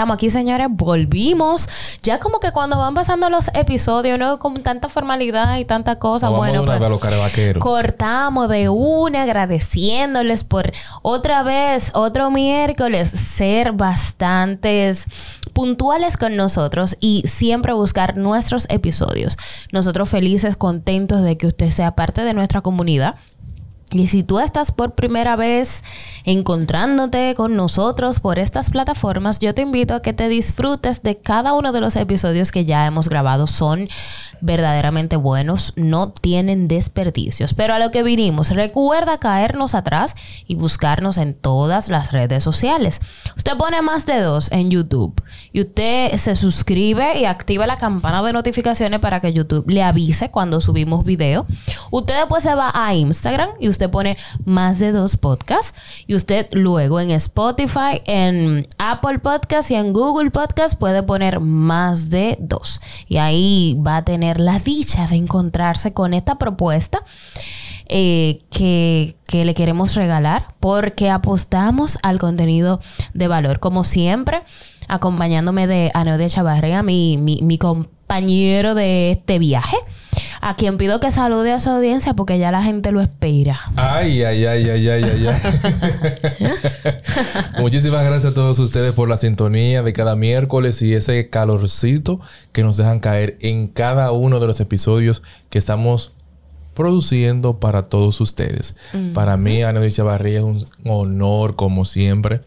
Estamos aquí, señores, volvimos. Ya como que cuando van pasando los episodios, no con tanta formalidad y tanta cosa, bueno, de pues, cortamos de una agradeciéndoles por otra vez, otro miércoles, ser bastantes puntuales con nosotros y siempre buscar nuestros episodios. Nosotros felices, contentos de que usted sea parte de nuestra comunidad. Y si tú estás por primera vez encontrándote con nosotros por estas plataformas, yo te invito a que te disfrutes de cada uno de los episodios que ya hemos grabado. Son verdaderamente buenos, no tienen desperdicios. Pero a lo que vinimos, recuerda caernos atrás y buscarnos en todas las redes sociales. Usted pone más de dos en YouTube y usted se suscribe y activa la campana de notificaciones para que YouTube le avise cuando subimos video. Usted después se va a Instagram y usted pone más de dos podcasts y usted luego en Spotify, en Apple Podcast y en Google Podcast puede poner más de dos. Y ahí va a tener la dicha de encontrarse con esta propuesta eh, que, que le queremos regalar porque apostamos al contenido de valor. Como siempre, acompañándome de Anodia Chavarrea, mi, mi, mi compañero de este viaje, a quien pido que salude a su audiencia porque ya la gente lo espera. Ay, ay, ay, ay, ay, ay, ay. Muchísimas gracias a todos ustedes por la sintonía de cada miércoles y ese calorcito que nos dejan caer en cada uno de los episodios que estamos produciendo para todos ustedes. Para mí, Ana Luis Chavarría, es un honor, como siempre,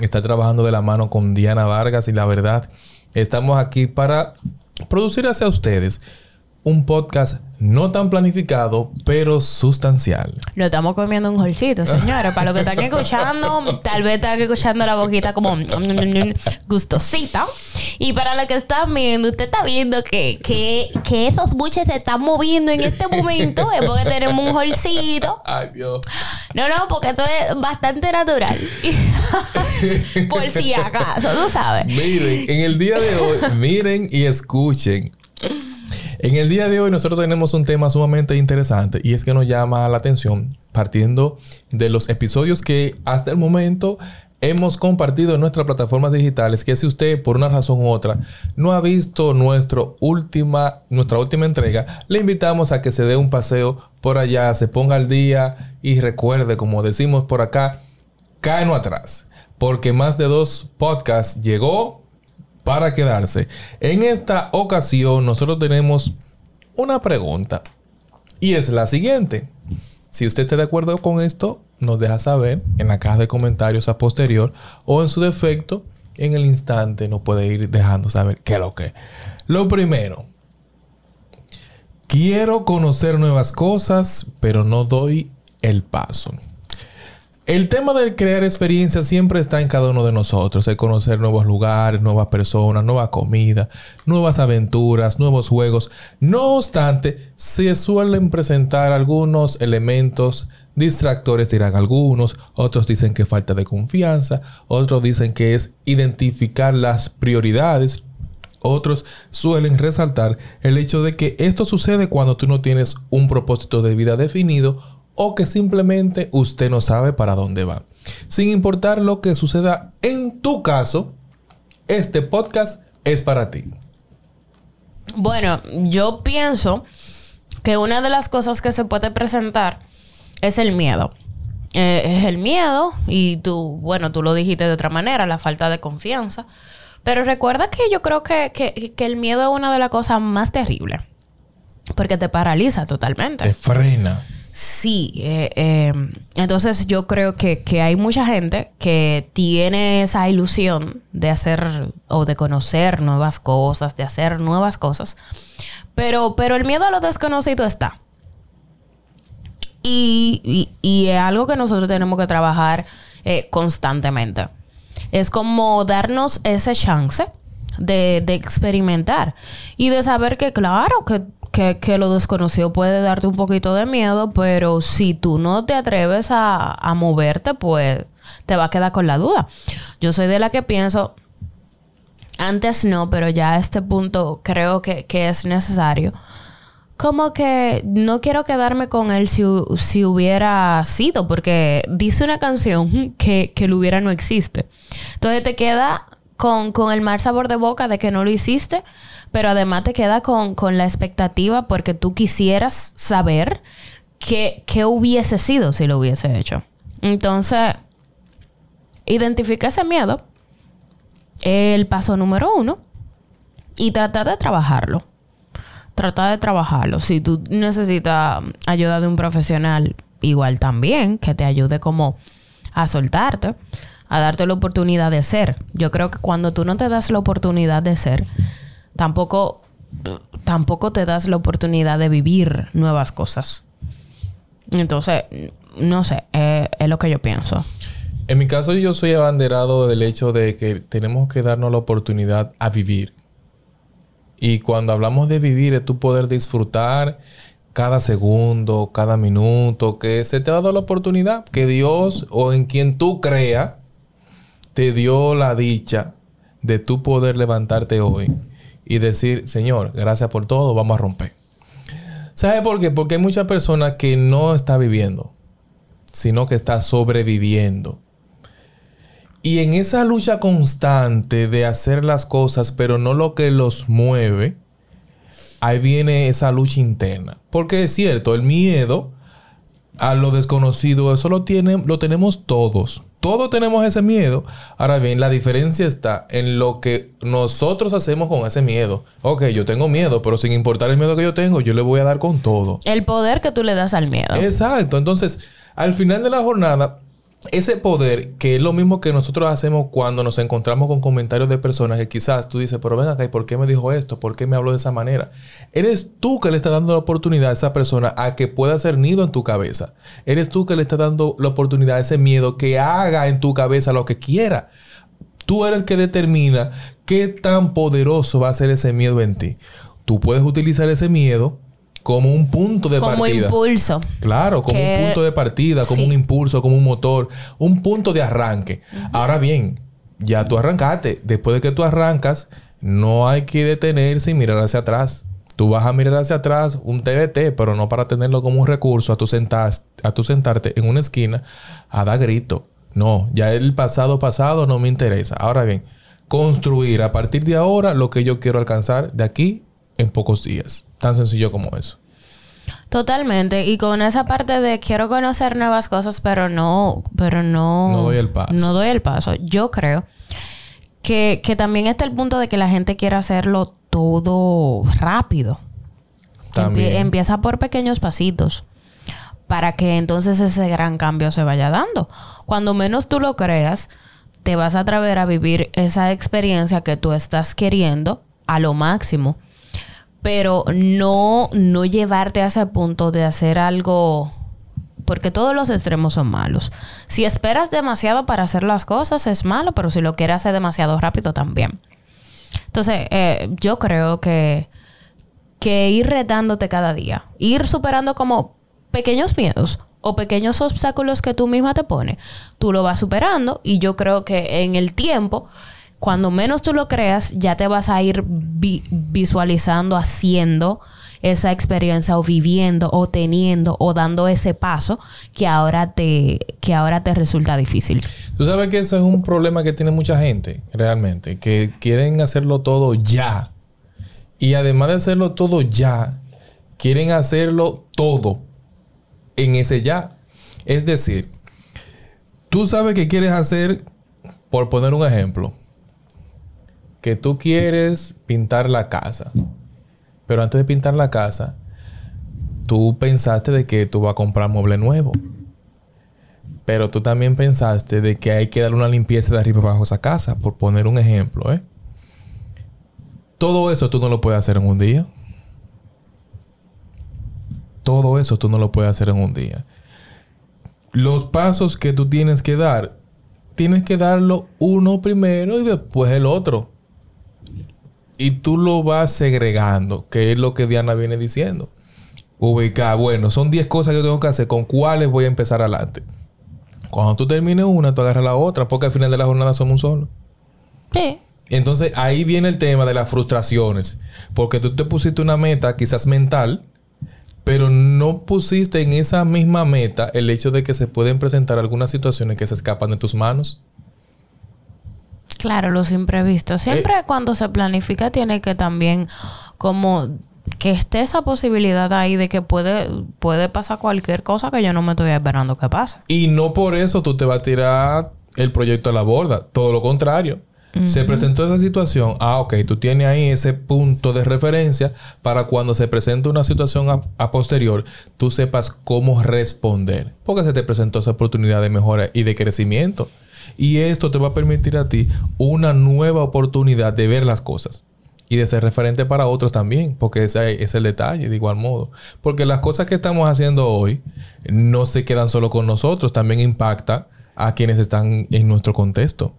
estar trabajando de la mano con Diana Vargas y la verdad, estamos aquí para producir hacia ustedes un podcast no tan planificado, pero sustancial. Lo estamos comiendo un holcito, señores. Para los que están escuchando, tal vez están escuchando la boquita como gustosita. Y para los que están viendo, usted está viendo que, que, que esos buches se están moviendo en este momento. Es porque tenemos un holcito. Ay, Dios. No, no, porque esto es bastante natural. Por si acaso, tú sabes. Miren, en el día de hoy, miren y escuchen. En el día de hoy nosotros tenemos un tema sumamente interesante y es que nos llama la atención partiendo de los episodios que hasta el momento hemos compartido en nuestras plataformas digitales que si usted por una razón u otra no ha visto nuestra última entrega, le invitamos a que se dé un paseo por allá, se ponga al día y recuerde, como decimos por acá, cáenos atrás, porque más de dos podcasts llegó para quedarse. En esta ocasión nosotros tenemos una pregunta y es la siguiente. Si usted está de acuerdo con esto, nos deja saber en la caja de comentarios a posterior o en su defecto, en el instante nos puede ir dejando saber qué es lo que. Lo primero, quiero conocer nuevas cosas, pero no doy el paso. El tema del crear experiencias siempre está en cada uno de nosotros, el conocer nuevos lugares, nuevas personas, nueva comida, nuevas aventuras, nuevos juegos. No obstante, se suelen presentar algunos elementos distractores, dirán algunos, otros dicen que falta de confianza, otros dicen que es identificar las prioridades, otros suelen resaltar el hecho de que esto sucede cuando tú no tienes un propósito de vida definido o que simplemente usted no sabe para dónde va. Sin importar lo que suceda en tu caso, este podcast es para ti. Bueno, yo pienso que una de las cosas que se puede presentar es el miedo. Eh, es el miedo y tú, bueno, tú lo dijiste de otra manera, la falta de confianza. Pero recuerda que yo creo que, que- que el miedo es una de las cosas más terribles. Porque te paraliza totalmente. Te frena. Sí, eh, eh, entonces yo creo que, que hay mucha gente que tiene esa ilusión de hacer o de conocer nuevas cosas, de hacer nuevas cosas, pero, pero el miedo a lo desconocido está. Y, y- y es algo que nosotros tenemos que trabajar eh, constantemente. Es como darnos ese chance de, de experimentar y de saber que claro que, que, que lo desconocido puede darte un poquito de miedo, pero si tú no te atreves a, a moverte, pues te va a quedar con la duda. Yo soy de la que pienso, antes no, pero ya a este punto creo que, que es necesario. Como que no quiero quedarme con él si, si hubiera sido, porque dice una canción que, que lo hubiera no existe. Entonces te queda con, con el mal sabor de boca de que no lo hiciste, pero además te queda con, con la expectativa porque tú quisieras saber qué, qué hubiese sido si lo hubiese hecho. Entonces, identifica ese miedo, el paso número uno, y tratar de trabajarlo. Tratar de trabajarlo. Si tú necesitas ayuda de un profesional, igual también, que te ayude como a soltarte, a darte la oportunidad de ser. Yo creo que cuando tú no te das la oportunidad de ser, tampoco, tampoco te das la oportunidad de vivir nuevas cosas. Entonces, no sé, eh, es lo que yo pienso. En mi caso, yo soy abanderado del hecho de que tenemos que darnos la oportunidad a vivir. Y cuando hablamos de vivir, es tu poder disfrutar cada segundo, cada minuto, que se te ha dado la oportunidad, que Dios o en quien tú creas, te dio la dicha de tú poder levantarte hoy y decir, Señor, gracias por todo, vamos a romper. ¿Sabe por qué? Porque hay muchas personas que no está viviendo, sino que está sobreviviendo. Y en esa lucha constante de hacer las cosas, pero no lo que los mueve, ahí viene esa lucha interna. Porque es cierto, el miedo a lo desconocido, eso lo, tiene, lo tenemos todos. Todos tenemos ese miedo. Ahora bien, la diferencia está en lo que nosotros hacemos con ese miedo. Ok, yo tengo miedo, pero sin importar el miedo que yo tengo, yo le voy a dar con todo. El poder que tú le das al miedo. Exacto. Entonces, al final de la jornada, ese poder, que es lo mismo que nosotros hacemos cuando nos encontramos con comentarios de personas que quizás tú dices, pero ven acá, ¿y por qué me dijo esto? ¿Por qué me habló de esa manera? Eres tú que le estás dando la oportunidad a esa persona a que pueda hacer nido en tu cabeza. Eres tú que le estás dando la oportunidad a ese miedo que haga en tu cabeza lo que quiera. Tú eres el que determina qué tan poderoso va a ser ese miedo en ti. Tú puedes utilizar ese miedo como un punto de como partida. impulso. Claro, como Que- un punto de partida, como Sí. un impulso, como un motor, un punto de arranque. Ahora bien, ya tú arrancaste. Después de que tú arrancas, no hay que detenerse y mirar hacia atrás. Tú vas a mirar hacia atrás un TBT, pero no para tenerlo como un recurso a tu, sentas- a tu sentarte en una esquina a dar grito. No, ya el pasado pasado no me interesa. Ahora bien, construir a partir de ahora lo que yo quiero alcanzar de aquí en pocos días. Tan sencillo como eso. Totalmente. Y con esa parte de quiero conocer nuevas cosas, pero no, pero no. No doy el paso. No doy el paso. Yo creo que, que también está el punto de que la gente quiere hacerlo todo rápido. También. Empie- empieza por pequeños pasitos. Para que entonces ese gran cambio se vaya dando. Cuando menos tú lo creas, te vas a atrever a vivir esa experiencia que tú estás queriendo a lo máximo. Pero no, no llevarte a ese punto de hacer algo. Porque todos los extremos son malos. Si esperas demasiado para hacer las cosas, es malo, pero si lo quieres hacer demasiado rápido, también. Entonces, eh, yo creo que, que ir retándote cada día, ir superando como pequeños miedos o pequeños obstáculos que tú misma te pones, tú lo vas superando y yo creo que en el tiempo, cuando menos tú lo creas, ya te vas a ir vi- visualizando, haciendo esa experiencia o viviendo o teniendo o dando ese paso que ahora te, que ahora te resulta difícil. Tú sabes que eso es un problema que tiene mucha gente, realmente, que quieren hacerlo todo ya. Y además de hacerlo todo ya, quieren hacerlo todo en ese ya. Es decir, tú sabes que quieres hacer, por poner un ejemplo, que tú quieres pintar la casa. Pero antes de pintar la casa, tú pensaste de que tú vas a comprar mueble nuevo. Pero tú también pensaste de que hay que darle una limpieza de arriba abajo a esa casa, por poner un ejemplo, ¿eh? Todo eso tú no lo puedes hacer en un día. Todo eso tú no lo puedes hacer en un día. Los pasos que tú tienes que dar, tienes que darlo uno primero y después el otro. Y tú lo vas segregando, que es lo que Diana viene diciendo. Ubicar, bueno, son 10 cosas que yo tengo que hacer, ¿con cuáles voy a empezar adelante? Cuando tú termines una, tú agarras la otra, porque al final de la jornada somos un solo. Sí. Entonces ahí viene el tema de las frustraciones, porque tú te pusiste una meta quizás mental, pero no pusiste en esa misma meta el hecho de que se pueden presentar algunas situaciones que se escapan de tus manos. Claro, los imprevistos. Siempre Eh. cuando se planifica tiene que también como que esté esa posibilidad ahí de que puede, puede pasar cualquier cosa que yo no me estoy esperando que pase. Y no por eso tú te vas a tirar el proyecto a la borda. Todo lo contrario. Se presentó esa situación. Ah, ok. Tú tienes ahí ese punto de referencia para cuando se presente una situación a, a posterior, tú sepas cómo responder. Porque se te presentó esa oportunidad de mejora y de crecimiento. Y esto te va a permitir a ti una nueva oportunidad de ver las cosas. Y de ser referente para otros también, porque ese es el detalle, de igual modo. Porque las cosas que estamos haciendo hoy no se quedan solo con nosotros, también impacta a quienes están en nuestro contexto.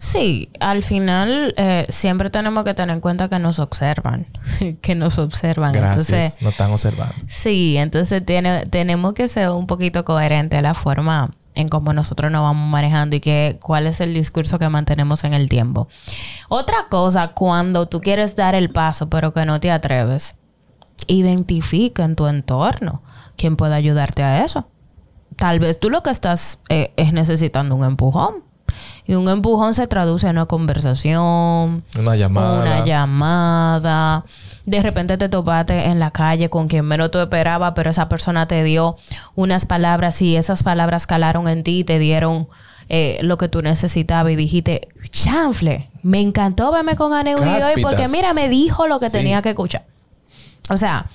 Sí, al final eh, siempre tenemos que tener en cuenta que nos observan, que nos observan. Gracias, Entonces, nos están observando. sí, entonces tiene, tenemos que ser un poquito coherente la forma en cómo nosotros nos vamos manejando y que cuál es el discurso que mantenemos en el tiempo. Otra cosa, cuando tú quieres dar el paso pero que no te atreves, identifica en tu entorno quién puede ayudarte a eso. Tal vez tú lo que estás eh, es necesitando un empujón. Y un empujón se traduce en una conversación, Una llamada. una llamada. De repente te topaste en la calle con quien menos tú esperabas, pero esa persona te dio unas palabras y esas palabras calaron en ti y te dieron eh, lo que tú necesitabas y dijiste, chanfle, me encantó verme con Aneudi hoy porque mira, me dijo lo que Sí. tenía que escuchar. O sea,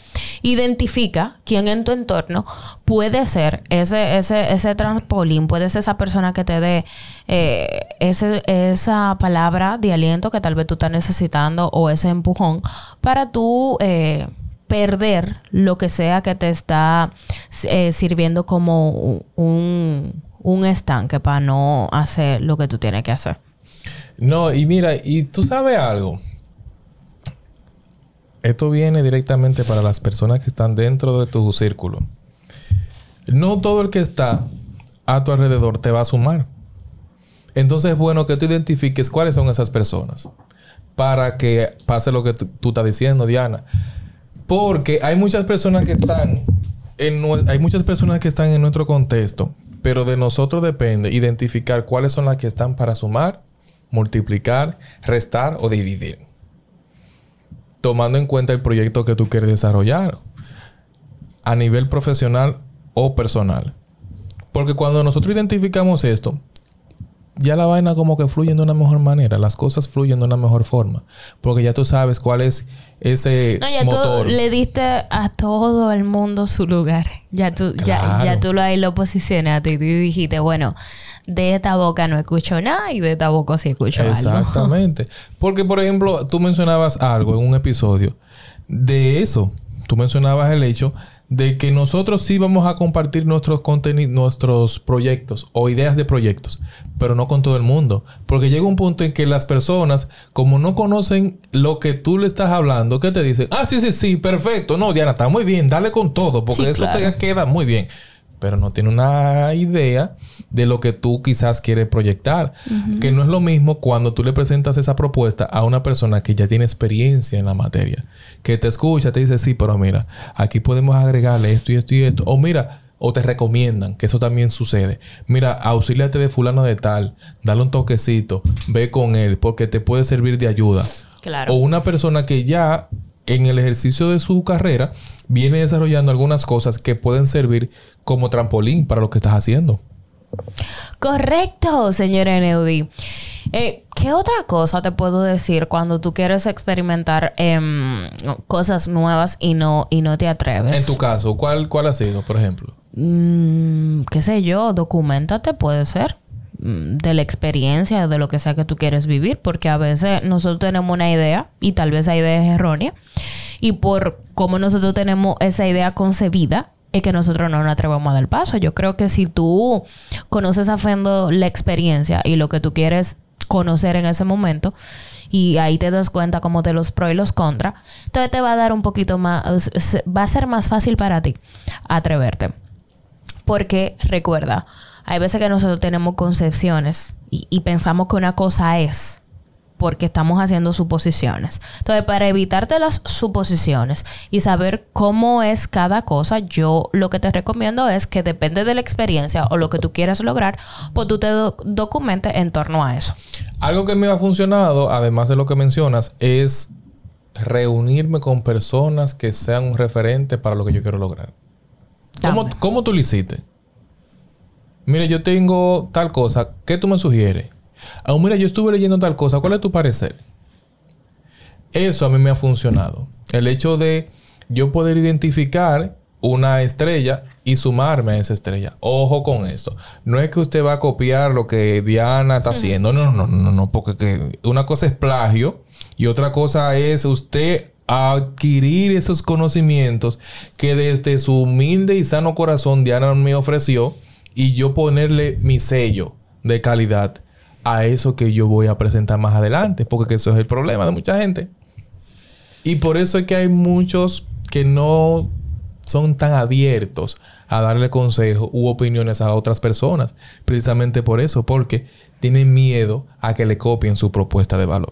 identifica quién en tu entorno puede ser ese, ese, ese trampolín, puede ser esa persona que te dé eh, ese, esa palabra de aliento que tal vez tú estás necesitando o ese empujón para tú eh, perder lo que sea que te está eh, sirviendo como un, un estanque para no hacer lo que tú tienes que hacer. No, y mira, y tú sabes algo. Esto viene directamente para las personas que están dentro de tu círculo. No todo el que está a tu alrededor te va a sumar. Entonces es bueno que tú identifiques cuáles son esas personas para que pase lo que tú, estás diciendo, Diana. Porque hay muchas personas que están en hay muchas personas que están en nuestro contexto, pero de nosotros depende identificar cuáles son las que están para sumar, multiplicar, restar o dividir. Tomando en cuenta el proyecto que tú quieres desarrollar a nivel profesional o personal. Porque cuando nosotros identificamos esto, ya la vaina como que fluye de una mejor manera, las cosas fluyen de una mejor forma, porque ya tú sabes cuál es ese No, ya motor. tú le diste a todo el mundo su lugar. Ya tú, ya, Claro. ya tú lo ahí lo posicionaste y dijiste, bueno, de esta boca no escucho nada y de esta boca sí escucho algo. Exactamente. Porque, por ejemplo, tú mencionabas algo en un episodio de eso. Tú mencionabas el hecho de que nosotros sí vamos a compartir nuestros contenidos, nuestros proyectos o ideas de proyectos, pero no con todo el mundo. Porque llega un punto en que las personas, como no conocen lo que tú le estás hablando, que te dicen, ah, sí, sí, sí, perfecto. No, Diana, está muy bien, dale con todo, porque Sí, eso claro. te queda muy bien. Pero no tiene una idea de lo que tú quizás quieres proyectar. Que no es lo mismo cuando tú le presentas esa propuesta a una persona que ya tiene experiencia en la materia. Que te escucha, te dice, sí, pero mira, aquí podemos agregarle esto y esto y esto. O mira, o te recomiendan, que eso también sucede. Mira, auxíliate de fulano de tal, dale un toquecito, ve con él, porque te puede servir de ayuda. Claro. O una persona que ya en el ejercicio de su carrera viene desarrollando algunas cosas que pueden servir como trampolín para lo que estás haciendo. Correcto, señora Neudi. Eh, ¿Qué otra cosa te puedo decir cuando tú quieres experimentar em, cosas nuevas y no, y no te atreves? En tu caso, ¿cuál, cuál ha sido, por ejemplo? Mm, qué sé yo, documentate, puede ser. mm, De la experiencia, de lo que sea que tú quieres vivir, porque a veces nosotros tenemos una idea y tal vez esa idea es errónea. Y por cómo nosotros tenemos esa idea concebida, es que nosotros no nos atrevemos a dar paso. Yo creo que si tú conoces a fondo la experiencia y lo que tú quieres conocer en ese momento y ahí te das cuenta como de los pros y los contras, entonces te va a dar un poquito más, va a ser más fácil para ti atreverte. Porque recuerda, hay veces que nosotros tenemos concepciones y, pensamos que una cosa es porque estamos haciendo suposiciones. Entonces, para evitarte las suposiciones y saber cómo es cada cosa, yo lo que te recomiendo es que depende de la experiencia o lo que tú quieras lograr, pues tú te documentes en torno a eso. Algo que me ha funcionado, además de lo que mencionas, es reunirme con personas que sean un referente para lo que yo quiero lograr. ¿Cómo, ¿Cómo, tú lo hiciste? Mire, yo tengo tal cosa. ¿Qué tú me sugieres? Ah, mira, yo estuve leyendo tal cosa. ¿Cuál es tu parecer? Eso a mí me ha funcionado. El hecho de yo poder identificar una estrella y sumarme a esa estrella. Ojo con esto. No es que usted va a copiar lo que Diana está haciendo. No, no, no, no, porque una cosa es plagio y otra cosa es usted adquirir esos conocimientos que desde su humilde y sano corazón Diana me ofreció y yo ponerle mi sello de calidad a eso que yo voy a presentar más adelante, porque eso es el problema de mucha gente. Y por eso es que hay muchos que no son tan abiertos a darle consejos u opiniones a otras personas. Precisamente por eso, porque tienen miedo a que le copien su propuesta de valor.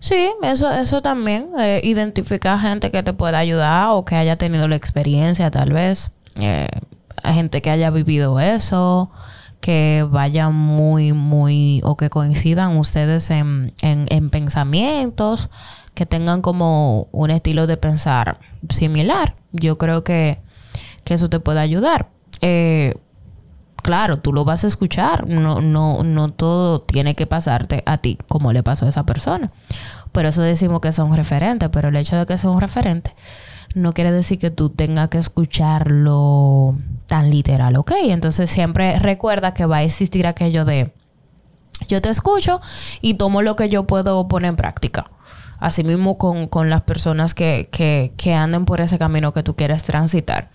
Sí, eso, eso también. Eh, identificar gente que te pueda ayudar o que haya tenido la experiencia, tal vez. Eh, gente que haya vivido eso que vayan muy, muy, o que coincidan ustedes en, en, pensamientos, que tengan como un estilo de pensar similar. Yo creo que, que eso te puede ayudar. Eh, claro, tú lo vas a escuchar. No, no, no todo tiene que pasarte a ti como le pasó a esa persona. Por eso decimos que son referentes, pero el hecho de que sea un referente no quiere decir que tú tengas que escucharlo tan literal, ¿ok? Entonces siempre recuerda que va a existir aquello de yo te escucho y tomo lo que yo puedo poner en práctica. Asimismo con, con las personas que, que, que anden por ese camino que tú quieres transitar.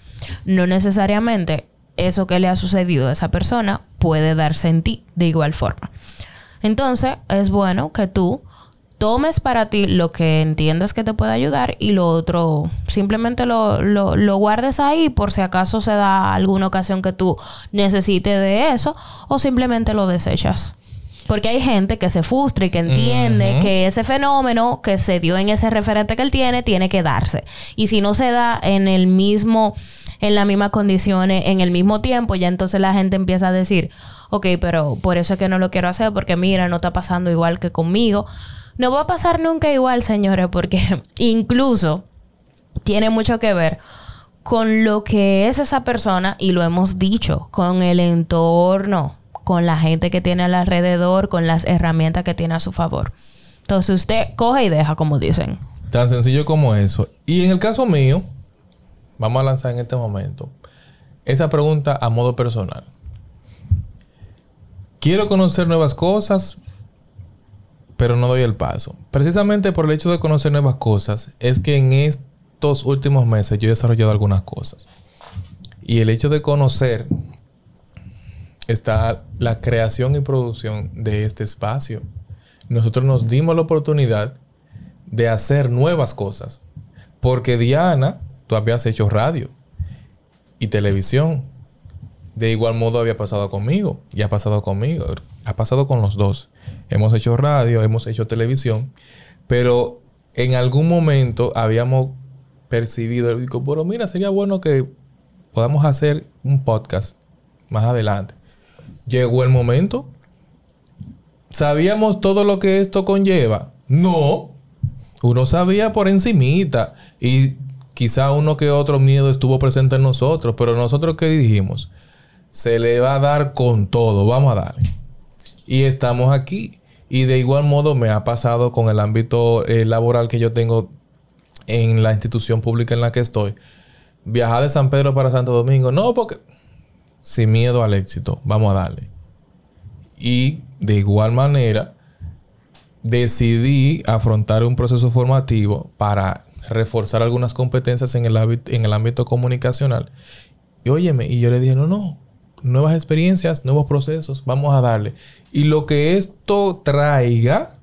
No necesariamente eso que le ha sucedido a esa persona puede darse en ti de igual forma. Entonces es bueno que tú tomes para ti lo que entiendas que te puede ayudar y lo otro simplemente lo, lo, guardes ahí por si acaso se da alguna ocasión que tú necesites de eso o simplemente lo desechas. Porque hay gente que se frustra y que entiende que ese fenómeno que se dio en ese referente que él tiene, tiene que darse. Y si no se da en el mismo, en las mismas condiciones, en el mismo tiempo, ya entonces la gente empieza a decir, ok, pero por eso es que no lo quiero hacer, porque mira, no está pasando igual que conmigo. No va a pasar nunca igual, señores, porque incluso tiene mucho que ver con lo que es esa persona, y lo hemos dicho, con el entorno, con la gente que tiene alrededor, con las herramientas que tiene a su favor. Entonces usted coge y deja, como dicen. Tan sencillo como eso. Y en el caso mío, vamos a lanzar en este momento esa pregunta a modo personal. Quiero conocer nuevas cosas, pero no doy el paso. Precisamente por el hecho de conocer nuevas cosas, es que en estos últimos meses yo he desarrollado algunas cosas. Y el hecho de conocer está la creación y producción de este espacio. Nosotros nos dimos la oportunidad de hacer nuevas cosas. Porque Diana, tú habías hecho radio y televisión. De igual modo había pasado conmigo y ha pasado conmigo. Ha pasado con los dos. Hemos hecho radio, hemos hecho televisión, pero en algún momento habíamos percibido, digo, pero mira, sería bueno que podamos hacer un podcast más adelante. Llegó el momento. ¿Sabíamos todo lo que esto conlleva? No. Uno sabía por encimita y quizá uno que otro miedo estuvo presente en nosotros, pero nosotros qué dijimos? Se le va a dar con todo, vamos a darle. Y estamos aquí. Y de igual modo me ha pasado con el ámbito eh, laboral que yo tengo en la institución pública en la que estoy. Viajar de San Pedro para Santo Domingo, no, porque sin miedo al éxito, vamos a darle. Y de igual manera, decidí afrontar un proceso formativo para reforzar algunas competencias en el, en el ámbito comunicacional. Y óyeme, y yo le dije, no, no, nuevas experiencias, nuevos procesos, vamos a darle. Y lo que esto traiga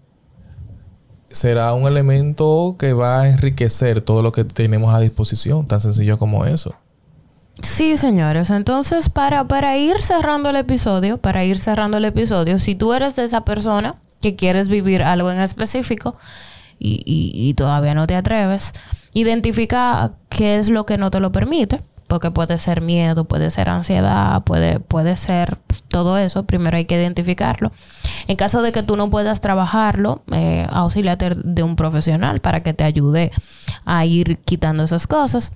será un elemento que va a enriquecer todo lo que tenemos a disposición, tan sencillo como eso. Sí, señores. Entonces, para, para ir cerrando el episodio, para ir cerrando el episodio, si tú eres de esa persona que quieres vivir algo en específico y, y todavía no te atreves, identifica qué es lo que no te lo permite porque puede ser miedo, puede ser ansiedad, puede, puede ser todo eso. Primero hay que identificarlo. En caso de que tú no puedas trabajarlo, eh, de un profesional para que te ayude a ir quitando esas cosas.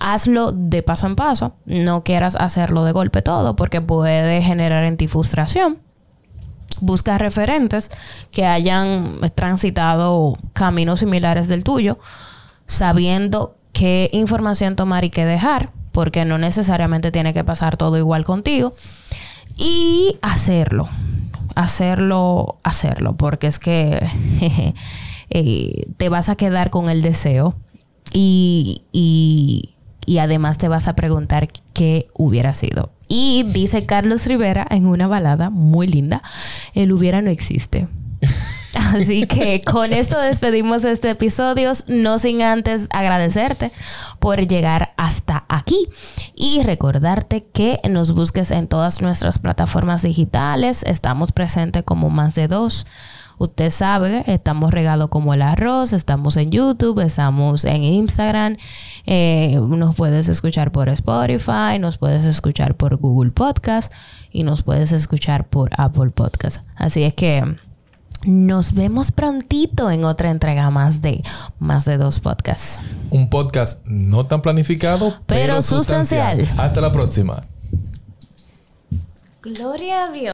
Hazlo de paso en paso. No quieras hacerlo de golpe todo porque puede generar en ti frustración. Busca referentes que hayan transitado caminos similares del tuyo, sabiendo qué información tomar y qué dejar, porque no necesariamente tiene que pasar todo igual contigo. Y hacerlo, hacerlo, hacerlo, porque es que eh, te vas a quedar con el deseo y, y, y además te vas a preguntar qué hubiera sido. Y dice Carlos Rivera en una balada muy linda, el hubiera no existe. Así que con esto despedimos este episodio, no sin antes agradecerte por llegar hasta aquí y recordarte que nos busques en todas nuestras plataformas digitales. Estamos presentes como más de dos. Usted sabe, estamos regados como el arroz, estamos en YouTube, estamos en Instagram, eh, nos puedes escuchar por Spotify, nos puedes escuchar por Google Podcast y nos puedes escuchar por Apple Podcast. Así es que nos vemos prontito en otra entrega más de más de dos podcasts. Un podcast no tan planificado, pero, sustancial. Hasta la próxima. Gloria a Dios.